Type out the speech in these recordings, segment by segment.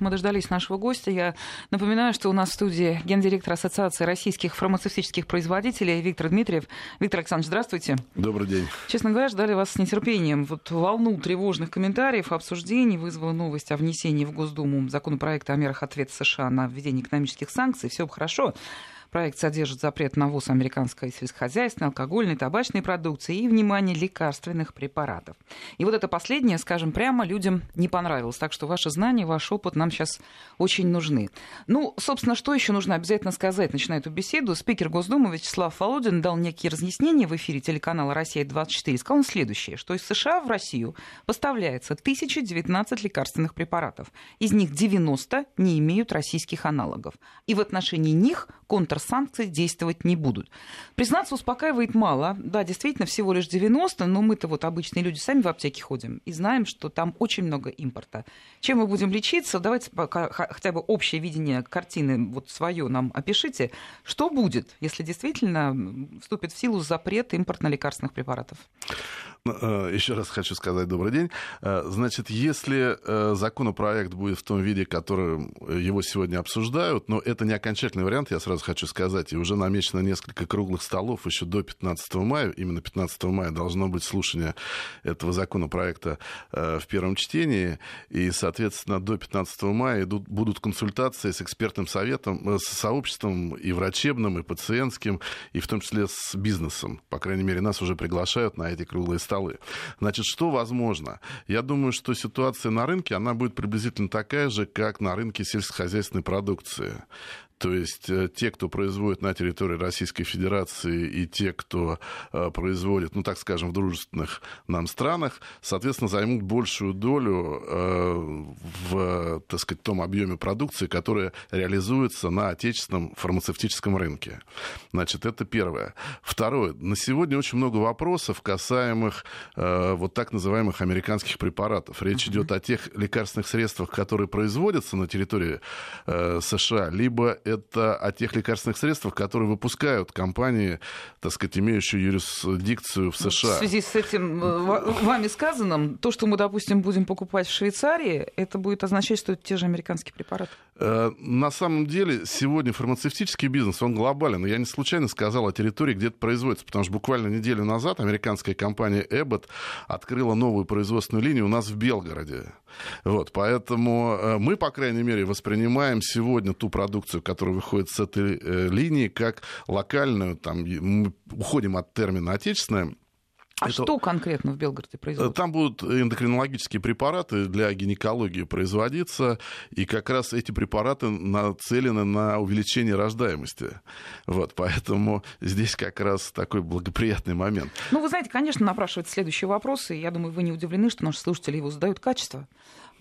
вот мы дождались нашего гостя. Я напоминаю, что у нас в студии гендиректор Ассоциации российских фармацевтических производителей Виктор Дмитриев. Виктор Александрович, здравствуйте. Добрый день. Честно говоря, ждали вас с нетерпением. Вот волну тревожных комментариев, обсуждений вызвала новость о внесении в Госдуму законопроекта о мерах ответа США на введение экономических санкций. Все хорошо. Проект содержит запрет на ввоз американской сельскохозяйственной, алкогольной, табачной продукции и, внимание, лекарственных препаратов. И вот это последнее, скажем прямо, людям не понравилось. Так что ваши знания, ваш опыт нам сейчас очень нужны. Ну, собственно, что еще нужно обязательно сказать, начиная эту беседу? Спикер Госдумы Вячеслав Володин дал некие разъяснения в эфире телеканала «Россия-24». Сказал он следующее, что из США в Россию поставляется 1019 лекарственных препаратов. Из них 90 не имеют российских аналогов. И в отношении них контр санкции действовать не будут. Признаться, успокаивает мало. Да, действительно, всего лишь 90, но мы-то вот обычные люди сами в аптеке ходим и знаем, что там очень много импорта. Чем мы будем лечиться? Давайте хотя бы общее видение картины вот свое нам опишите. Что будет, если действительно вступит в силу запрет импортно-лекарственных препаратов? Ну, э, Еще раз хочу сказать добрый день. Э, значит, если э, законопроект будет в том виде, который его сегодня обсуждают, но это не окончательный вариант, я сразу хочу сказать, и уже намечено несколько круглых столов еще до 15 мая, именно 15 мая должно быть слушание этого законопроекта в первом чтении, и, соответственно, до 15 мая идут, будут консультации с экспертным советом, с сообществом и врачебным, и пациентским, и в том числе с бизнесом. По крайней мере, нас уже приглашают на эти круглые столы столы. Значит, что возможно? Я думаю, что ситуация на рынке, она будет приблизительно такая же, как на рынке сельскохозяйственной продукции. То есть э, те, кто производит на территории Российской Федерации и те, кто э, производит, ну так скажем, в дружественных нам странах, соответственно, займут большую долю э, в, так сказать, том объеме продукции, которая реализуется на отечественном фармацевтическом рынке. Значит, это первое. Второе. На сегодня очень много вопросов, касаемых вот так называемых американских препаратов. Речь uh-huh. идет о тех лекарственных средствах, которые производятся на территории США, либо это о тех лекарственных средствах, которые выпускают компании, так сказать, имеющие юрисдикцию в США. В связи с этим э, вами сказанным, то, что мы, допустим, будем покупать в Швейцарии, это будет означать, что это те же американские препараты? Э, на самом деле, сегодня фармацевтический бизнес, он глобален. Я не случайно сказал о территории, где это производится, потому что буквально неделю назад американская компания Abbott открыла новую производственную линию у нас в Белгороде. Вот, поэтому э, мы, по крайней мере, воспринимаем сегодня ту продукцию, которая выходит с этой э, линии, как локальную, там, мы уходим от термина «отечественная», а это... что конкретно в Белгороде производится? Там будут эндокринологические препараты для гинекологии производиться, и как раз эти препараты нацелены на увеличение рождаемости. Вот, поэтому здесь как раз такой благоприятный момент. Ну, вы знаете, конечно, напрашивается следующий вопрос, и я думаю, вы не удивлены, что наши слушатели его задают качество.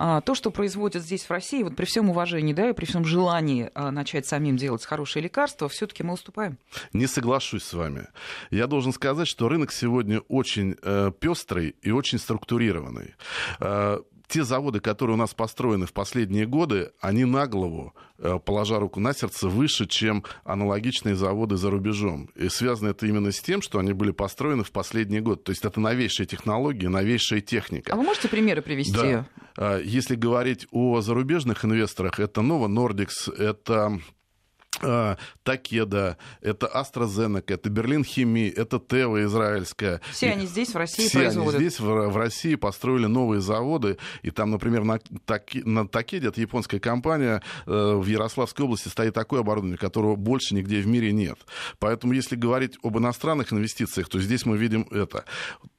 А, то, что производят здесь в России, вот при всем уважении, да, и при всем желании а, начать самим делать хорошие лекарства, все-таки мы уступаем. Не соглашусь с вами. Я должен сказать, что рынок сегодня очень э, пестрый и очень структурированный. Э, те заводы, которые у нас построены в последние годы, они на голову, э, положа руку на сердце, выше, чем аналогичные заводы за рубежом. И связано это именно с тем, что они были построены в последний год. То есть это новейшие технологии, новейшая техника. А вы можете примеры привести? Да. А, если говорить о зарубежных инвесторах, это Nova Nordics, это Такеда, это AstraZeneca, это Берлин Химии, это Тева израильская. Все и они здесь, в России все производят. они здесь, в, в России, построили новые заводы. И там, например, на, Таки, на Такеде, это японская компания, э, в Ярославской области стоит такое оборудование, которого больше нигде в мире нет. Поэтому, если говорить об иностранных инвестициях, то здесь мы видим это.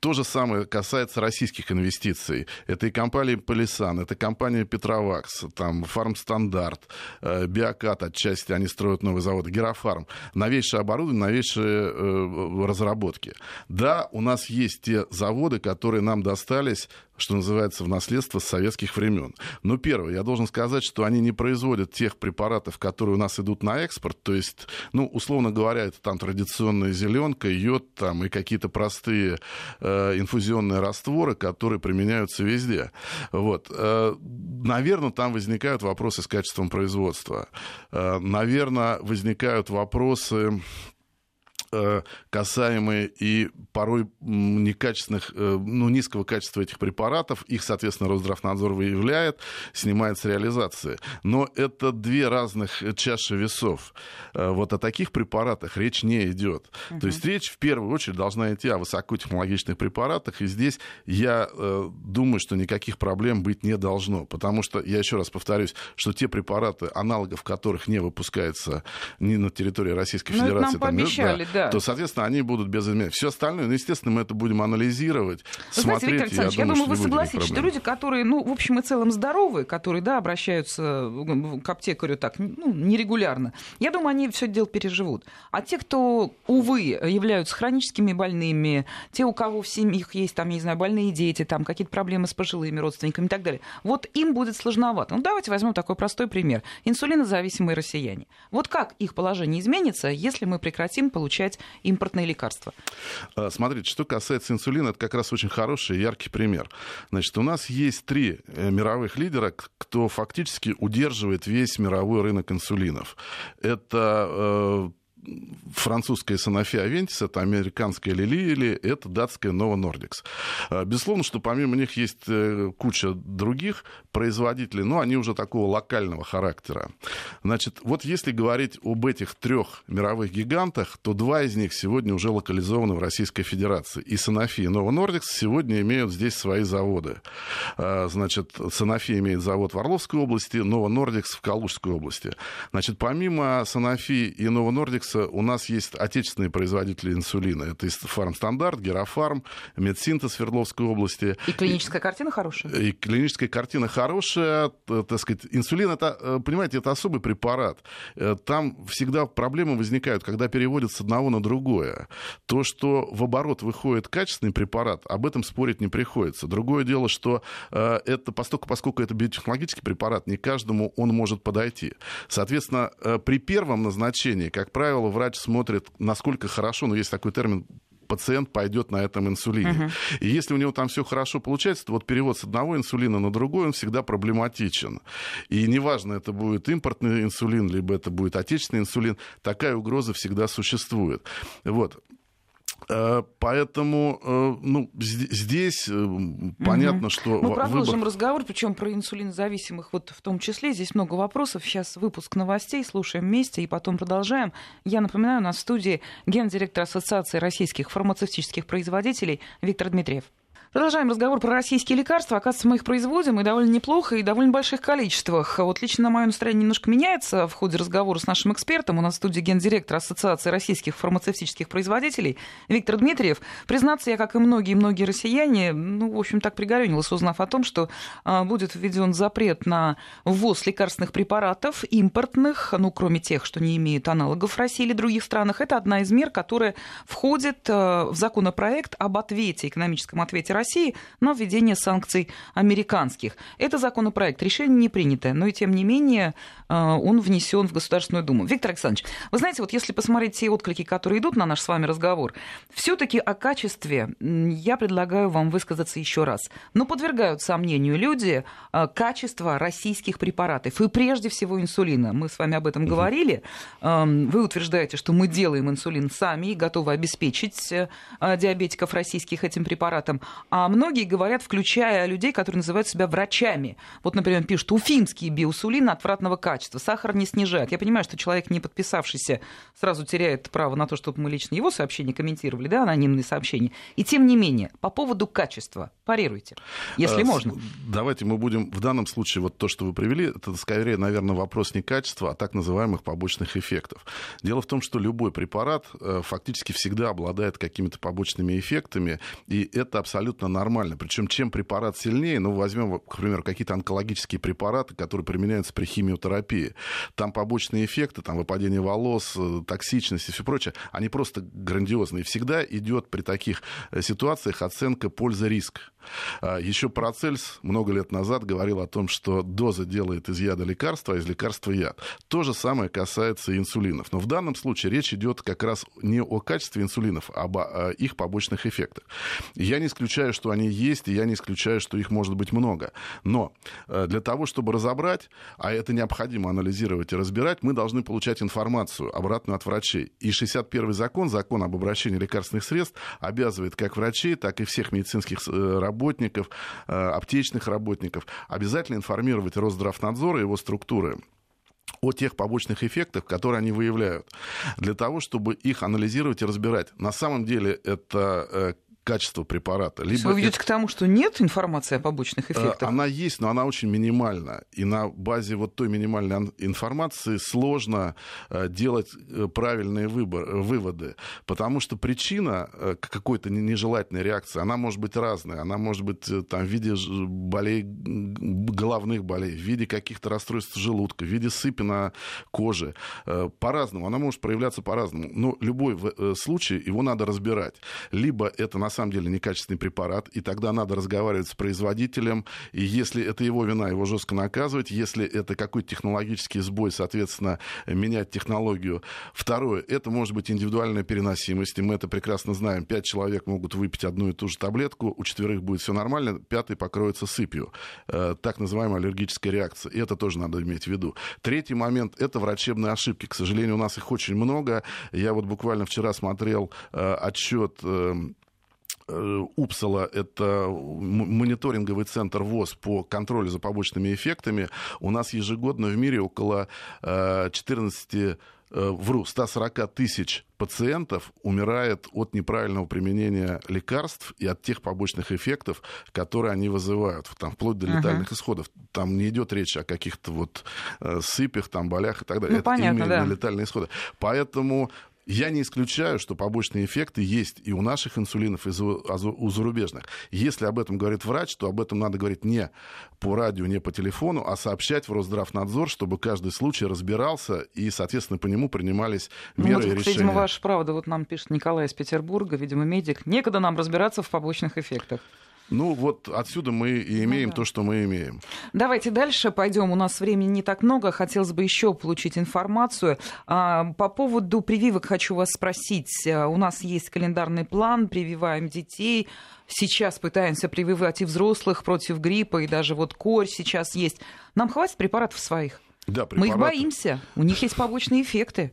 То же самое касается российских инвестиций. Это и компания Полисан, это компания Петровакс, там Фармстандарт, э, Биокат отчасти, они строят новые заводы, Герафарм, новейшее оборудование, новейшие э, разработки. Да, у нас есть те заводы, которые нам достались что называется, в наследство с советских времен. Но первое, я должен сказать, что они не производят тех препаратов, которые у нас идут на экспорт, то есть, ну, условно говоря, это там традиционная зеленка, йод там и какие-то простые э, инфузионные растворы, которые применяются везде. Вот. Э, наверное, там возникают вопросы с качеством производства. Э, наверное, возникают вопросы касаемые и порой некачественных, э, ну, низкого качества этих препаратов. Их, соответственно, Росздравнадзор выявляет, снимает с реализации. Но это две разных чаши весов. Э, вот о таких препаратах речь не идет. Uh-huh. То есть речь в первую очередь должна идти о высокотехнологичных препаратах. И здесь я думаю, что никаких проблем быть не должно. Потому что, я еще раз повторюсь, что те препараты, аналогов которых не выпускается ни на территории Российской ну, Федерации, там, пообещали, да, да. То, соответственно, они будут без изменений. Все остальное, ну, естественно, мы это будем анализировать, вы смотреть. Знаете, Виктор Александрович, я, я думаю, вы согласитесь, что люди, которые, ну, в общем и целом здоровые, которые, да, обращаются к аптекарю так, ну, нерегулярно, я думаю, они все это дело переживут. А те, кто, увы, являются хроническими больными, те, у кого в семьях есть, там, я не знаю, больные дети, там, какие-то проблемы с пожилыми родственниками и так далее, вот им будет сложновато. Ну, давайте возьмем такой простой пример. Инсулинозависимые россияне. Вот как их положение изменится, если мы прекратим получать получать импортные лекарства? А, смотрите, что касается инсулина, это как раз очень хороший яркий пример. Значит, у нас есть три э, мировых лидера, кто фактически удерживает весь мировой рынок инсулинов. Это э, французская Sanofi Aventis, это американская Lilly или это датская Novo Nordics. А, безусловно, что помимо них есть э, куча других производителей, но они уже такого локального характера. Значит, вот если говорить об этих трех мировых гигантах, то два из них сегодня уже локализованы в Российской Федерации. И Sanofi, и Novo Nordics сегодня имеют здесь свои заводы. А, значит, Sanofi имеет завод в Орловской области, Novo Nordics в Калужской области. Значит, помимо Sanofi и Novo У нас есть отечественные производители инсулина. Это Фармстандарт, Герафарм, Медсинтез Свердловской области. И клиническая картина хорошая? И клиническая картина хорошая. Так сказать, инсулин, это, э, понимаете, это особый препарат. Э, там всегда проблемы возникают, когда переводят с одного на другое. То, что в оборот выходит качественный препарат, об этом спорить не приходится. Другое дело, что э, это, поскольку, поскольку это биотехнологический препарат, не каждому он может подойти. Соответственно, при первом назначении, как правило, правило, врач смотрит, насколько хорошо, но есть такой термин пациент пойдет на этом инсулине. Uh-huh. И если у него там все хорошо получается, то вот перевод с одного инсулина на другой, он всегда проблематичен. И неважно, это будет импортный инсулин, либо это будет отечественный инсулин, такая угроза всегда существует. Вот. Э, поэтому э, ну, здесь э, понятно, угу. что... Мы продолжим выбор... разговор, причем про инсулинозависимых вот в том числе. Здесь много вопросов. Сейчас выпуск новостей, слушаем вместе и потом продолжаем. Я напоминаю, у нас в студии гендиректор Ассоциации российских фармацевтических производителей Виктор Дмитриев. Продолжаем разговор про российские лекарства. Оказывается, мы их производим и довольно неплохо, и в довольно больших количествах. Вот лично мое настроение немножко меняется в ходе разговора с нашим экспертом. У нас в студии гендиректор Ассоциации российских фармацевтических производителей Виктор Дмитриев. Признаться, я, как и многие-многие россияне, ну, в общем, так пригорюнилась, узнав о том, что а, будет введен запрет на ввоз лекарственных препаратов импортных, ну, кроме тех, что не имеют аналогов в России или других странах. Это одна из мер, которая входит а, в законопроект об ответе, экономическом ответе России на введение санкций американских. Это законопроект, решение не принятое, но и тем не менее э, он внесен в Государственную Думу. Виктор Александрович, вы знаете, вот если посмотреть те отклики, которые идут на наш с вами разговор, все-таки о качестве я предлагаю вам высказаться еще раз. Но подвергают сомнению люди э, качество российских препаратов и прежде всего инсулина. Мы с вами об этом говорили. Эм, вы утверждаете, что мы делаем инсулин сами и готовы обеспечить э, диабетиков российских этим препаратом а многие говорят, включая людей, которые называют себя врачами. Вот, например, пишут, уфимский биосулин отвратного качества, сахар не снижает. Я понимаю, что человек, не подписавшийся, сразу теряет право на то, чтобы мы лично его сообщения комментировали, да, анонимные сообщения. И тем не менее, по поводу качества, парируйте, если а, можно. Давайте мы будем в данном случае, вот то, что вы привели, это скорее, наверное, вопрос не качества, а так называемых побочных эффектов. Дело в том, что любой препарат э, фактически всегда обладает какими-то побочными эффектами, и это абсолютно абсолютно нормально. Причем чем препарат сильнее, ну, возьмем, к примеру, какие-то онкологические препараты, которые применяются при химиотерапии. Там побочные эффекты, там выпадение волос, э, токсичность и все прочее, они просто грандиозные. Всегда идет при таких э, ситуациях оценка польза-риск. А, Еще Парацельс много лет назад говорил о том, что доза делает из яда лекарства, а из лекарства яд. То же самое касается инсулинов. Но в данном случае речь идет как раз не о качестве инсулинов, а об их побочных эффектах. Я не исключаю исключаю, что они есть, и я не исключаю, что их может быть много. Но э, для того, чтобы разобрать, а это необходимо анализировать и разбирать, мы должны получать информацию обратную от врачей. И 61 закон, закон об обращении лекарственных средств, обязывает как врачей, так и всех медицинских э, работников, э, аптечных работников обязательно информировать Росздравнадзор и его структуры о тех побочных эффектах, которые они выявляют, для того, чтобы их анализировать и разбирать. На самом деле это качество препарата. Либо вы ведете это... к тому, что нет информации о побочных э, эффектах? Она есть, но она очень минимальна. И на базе вот той минимальной информации сложно э, делать э, правильные выбор, выводы. Потому что причина какой-то нежелательной реакции, она может быть разная. Она может быть там, в виде болей, головных болей, в виде каких-то расстройств желудка, в виде сыпи на коже. По-разному. Она может проявляться по-разному. Но любой случай, его надо разбирать. Либо это на самом деле некачественный препарат, и тогда надо разговаривать с производителем, и если это его вина, его жестко наказывать, если это какой-то технологический сбой, соответственно, менять технологию. Второе, это может быть индивидуальная переносимость, и мы это прекрасно знаем. Пять человек могут выпить одну и ту же таблетку, у четверых будет все нормально, пятый покроется сыпью. Э, так называемая аллергическая реакция. И это тоже надо иметь в виду. Третий момент – это врачебные ошибки. К сожалению, у нас их очень много. Я вот буквально вчера смотрел э, отчет эм, Упсала — это мониторинговый центр ВОЗ по контролю за побочными эффектами. У нас ежегодно в мире около 14 э, э, вру, 140 тысяч пациентов умирает от неправильного применения лекарств и от тех побочных эффектов, которые они вызывают, там, вплоть до летальных uh-huh. исходов. Там не идет речь о каких-то вот сыпях, там, болях и так далее. Ну, Это понятно, именно да. летальные исходы. Поэтому я не исключаю, что побочные эффекты есть и у наших инсулинов, и у зарубежных. Если об этом говорит врач, то об этом надо говорить не по радио, не по телефону, а сообщать в Росздравнадзор, чтобы каждый случай разбирался и, соответственно, по нему принимались ну, меры вот, и решения. Видимо, ваша правда. Вот нам пишет Николай из Петербурга, видимо, медик. Некогда нам разбираться в побочных эффектах. Ну, вот отсюда мы и имеем ну, да. то, что мы имеем. Давайте дальше пойдем. У нас времени не так много. Хотелось бы еще получить информацию. А, по поводу прививок хочу вас спросить. А, у нас есть календарный план, прививаем детей. Сейчас пытаемся прививать и взрослых против гриппа, и даже вот корь сейчас есть. Нам хватит препаратов своих? Да, препараты. Мы их боимся. У них есть побочные эффекты.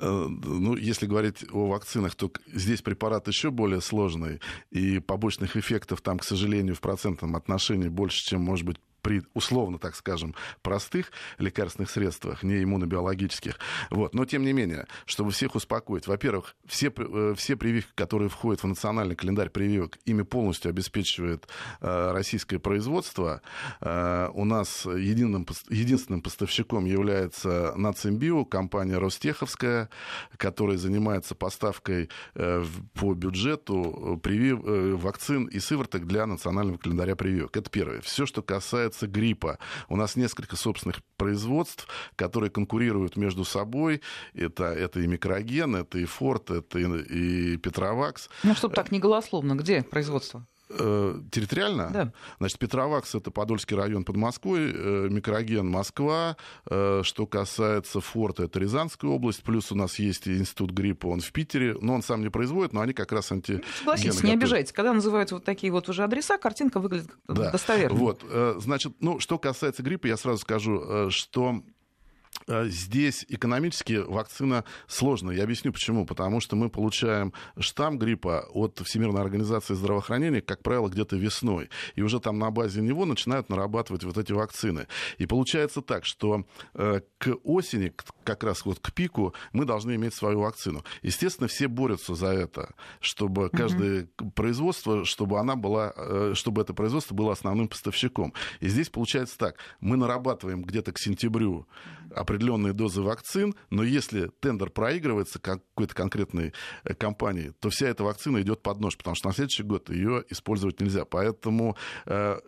Э, ну, если говорить о вакцинах, то здесь препарат еще более сложный, и побочных эффектов там, к сожалению, в процентном отношении больше, чем, может быть, при, условно, так скажем, простых лекарственных средствах, не иммунобиологических. Вот. Но, тем не менее, чтобы всех успокоить, во-первых, все, э, все прививки, которые входят в национальный календарь прививок, ими полностью обеспечивает э, российское производство. Э, у нас единым, единственным поставщиком является Нацимбио, компания Ростеховская, которая занимается поставкой э, по бюджету привив, э, вакцин и сывороток для национального календаря прививок. Это первое. Все, что касается касается гриппа. У нас несколько собственных производств, которые конкурируют между собой. Это, это и микроген, это и Форт, это и, и Петровакс. Ну, чтобы так не голословно, где производство? Э, территориально? Да. Значит, Петровакс это Подольский район под Москвой, э, микроген Москва. Э, что касается Форта, это Рязанская область. Плюс у нас есть институт гриппа, он в Питере. Но он сам не производит, но они как раз анти. Ну, согласитесь, не обижайтесь. Когда называются вот такие вот уже адреса, картинка выглядит да. достоверно. Вот, значит, ну, что касается гриппа, я сразу скажу, что Э, здесь экономически вакцина сложная. Я объясню почему. Потому что мы получаем штамм гриппа от Всемирной организации здравоохранения, как правило, где-то весной. И уже там на базе него начинают нарабатывать вот эти вакцины. И получается так, что э, к осени, как раз вот к пику, мы должны иметь свою вакцину. Естественно, все борются за это, чтобы каждое mm-hmm. производство, чтобы она была, э, чтобы это производство было основным поставщиком. И здесь получается так. Мы нарабатываем где-то к сентябрю определенные дозы вакцин, но если тендер проигрывается какой-то конкретной э, компании, то вся эта вакцина идет под нож, потому что на следующий год ее использовать нельзя. Поэтому э,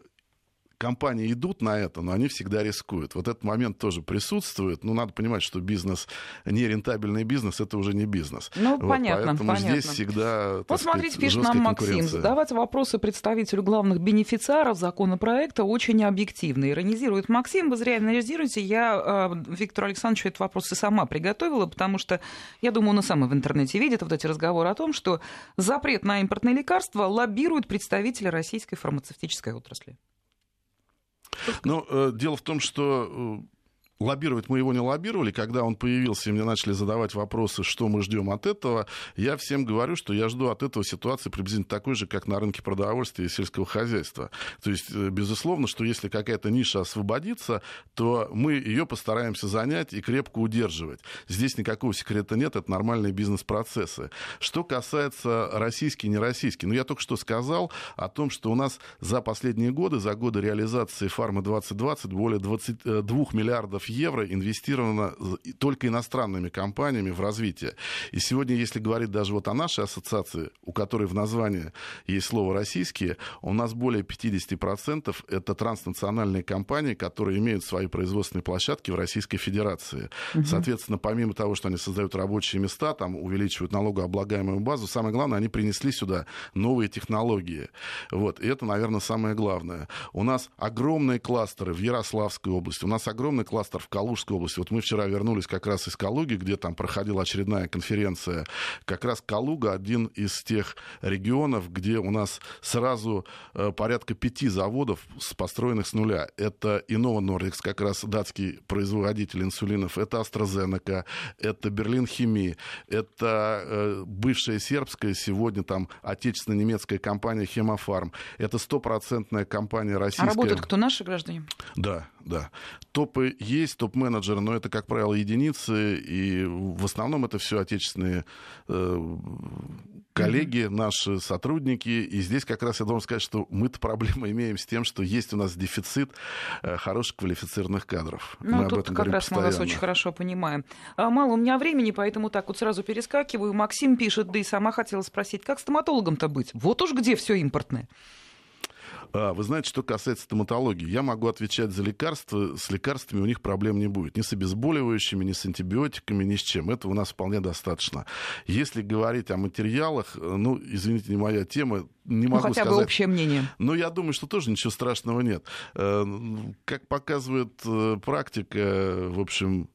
компании идут на это, но они всегда рискуют. Вот этот момент тоже присутствует. Ну, надо понимать, что бизнес, нерентабельный бизнес, это уже не бизнес. Ну, вот, понятно, Поэтому понятно. здесь всегда, Вот смотрите, сказать, пишет нам Максим, задавать вопросы представителю главных бенефициаров законопроекта очень объективно. Иронизирует Максим, вы зря иронизируете. Я э, Виктору Александровичу этот вопрос и сама приготовила, потому что, я думаю, он и сам в интернете видит вот эти разговоры о том, что запрет на импортные лекарства лоббируют представители российской фармацевтической отрасли. Ну, э, дело в том, что э, лоббировать мы его не лоббировали. Когда он появился, и мне начали задавать вопросы, что мы ждем от этого, я всем говорю, что я жду от этого ситуации приблизительно такой же, как на рынке продовольствия и сельского хозяйства. То есть, э, безусловно, что если какая-то ниша освободится, то мы ее постараемся занять и крепко удерживать. Здесь никакого секрета нет, это нормальные бизнес-процессы. Что касается российский, не российский, ну, я только что сказал о том, что у нас за последние годы, за годы реализации фармы 2020 более 22 э, миллиардов евро инвестировано только иностранными компаниями в развитие. И сегодня, если говорить даже вот о нашей ассоциации, у которой в названии есть слово «российские», у нас более 50% это транснациональные компании, которые имеют свои производственные площадки в Российской Федерации. Угу. Соответственно, помимо того, что они создают рабочие места, там увеличивают налогооблагаемую базу, самое главное, они принесли сюда новые технологии. Вот. И это, наверное, самое главное. У нас огромные кластеры в Ярославской области, у нас огромный кластер в Калужской области. Вот мы вчера вернулись как раз из Калуги, где там проходила очередная конференция. Как раз Калуга один из тех регионов, где у нас сразу э, порядка пяти заводов, построенных с нуля. Это Innova Nordics, как раз датский производитель инсулинов, это AstraZeneca, это Берлин Химии, это э, бывшая сербская, сегодня там отечественно-немецкая компания Хемофарм, это стопроцентная компания российская. А работают кто, наши граждане? Да, да. Топы есть, топ-менеджеры, но это, как правило, единицы, и в основном это все отечественные э, коллеги, наши сотрудники. И здесь как раз я должен сказать, что мы-то проблему имеем с тем, что есть у нас дефицит э, хороших квалифицированных кадров. Ну, мы тут как раз постоянно. мы вас очень хорошо понимаем. А, мало у меня времени, поэтому так вот сразу перескакиваю. Максим пишет, да и сама хотела спросить, как стоматологом-то быть? Вот уж где все импортное. А, вы знаете, что касается стоматологии, я могу отвечать за лекарства. С лекарствами у них проблем не будет. Ни с обезболивающими, ни с антибиотиками, ни с чем. Это у нас вполне достаточно. Если говорить о материалах, ну, извините, не моя тема, не ну, могу хотя сказать. бы общее мнение. Но я думаю, что тоже ничего страшного нет. Э, как показывает э, практика, в общем,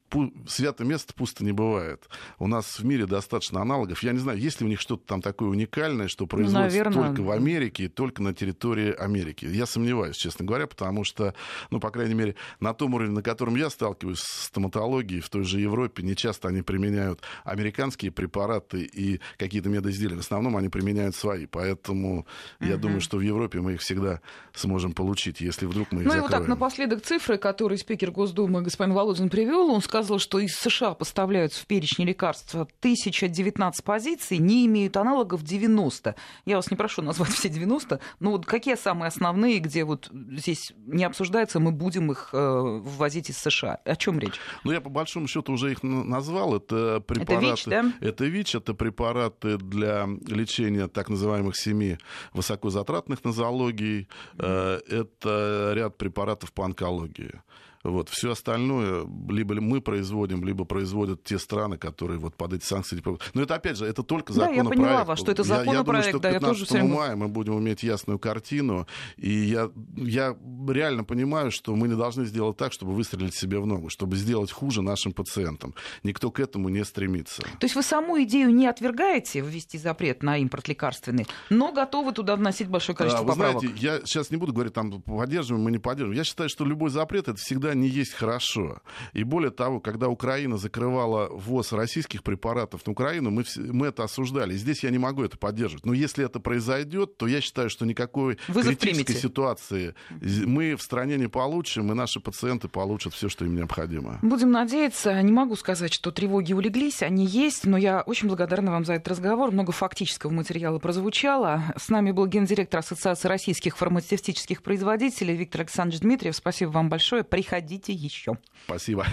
свято место пусто не бывает. У нас в мире достаточно аналогов. Я не знаю, есть ли у них что-то там такое уникальное, что производится Наверное. только в Америке и только на территории Америки. Я сомневаюсь, честно говоря, потому что, ну, по крайней мере, на том уровне, на котором я сталкиваюсь с стоматологией, в той же Европе, не часто они применяют американские препараты и какие-то медоизделия. В основном они применяют свои. Поэтому я угу. думаю, что в Европе мы их всегда сможем получить, если вдруг мы их ну, закроем. Ну и вот так, напоследок цифры, которые спикер Госдумы господин Володин привел, он сказал, что из США поставляются в перечне лекарств 1019 позиций, не имеют аналогов 90. Я вас не прошу назвать все 90, но вот какие самые основные, где вот здесь не обсуждается, мы будем их э, ввозить из США? О чем речь? Ну, я по большому счету уже их назвал. Это препараты... Это ВИЧ, да? Это ВИЧ, это препараты для лечения так называемых семи высокозатратных нозологий, э, это ряд препаратов по онкологии. Вот. Все остальное либо мы производим, либо производят те страны, которые вот под эти санкции... Но это, опять же, это только законопроект. Да, я поняла вас, что это законопроект. Я, я думаю, что к 15 да, я тоже мая мы будем иметь ясную картину. И я, я реально понимаю, что мы не должны сделать так, чтобы выстрелить себе в ногу, чтобы сделать хуже нашим пациентам. Никто к этому не стремится. То есть вы саму идею не отвергаете ввести запрет на импорт лекарственный, но готовы туда вносить большое количество а, вы поправок? знаете, я сейчас не буду говорить, там, поддерживаем мы, не поддерживаем. Я считаю, что любой запрет — это всегда не есть хорошо. И более того, когда Украина закрывала ввоз российских препаратов на Украину, мы, мы это осуждали. И здесь я не могу это поддерживать. Но если это произойдет, то я считаю, что никакой Вызов критической примите. ситуации мы в стране не получим, и наши пациенты получат все, что им необходимо. Будем надеяться. Не могу сказать, что тревоги улеглись, они есть, но я очень благодарна вам за этот разговор. Много фактического материала прозвучало. С нами был гендиректор Ассоциации российских фармацевтических производителей Виктор Александрович Дмитриев. Спасибо вам большое. Приходите еще. Спасибо.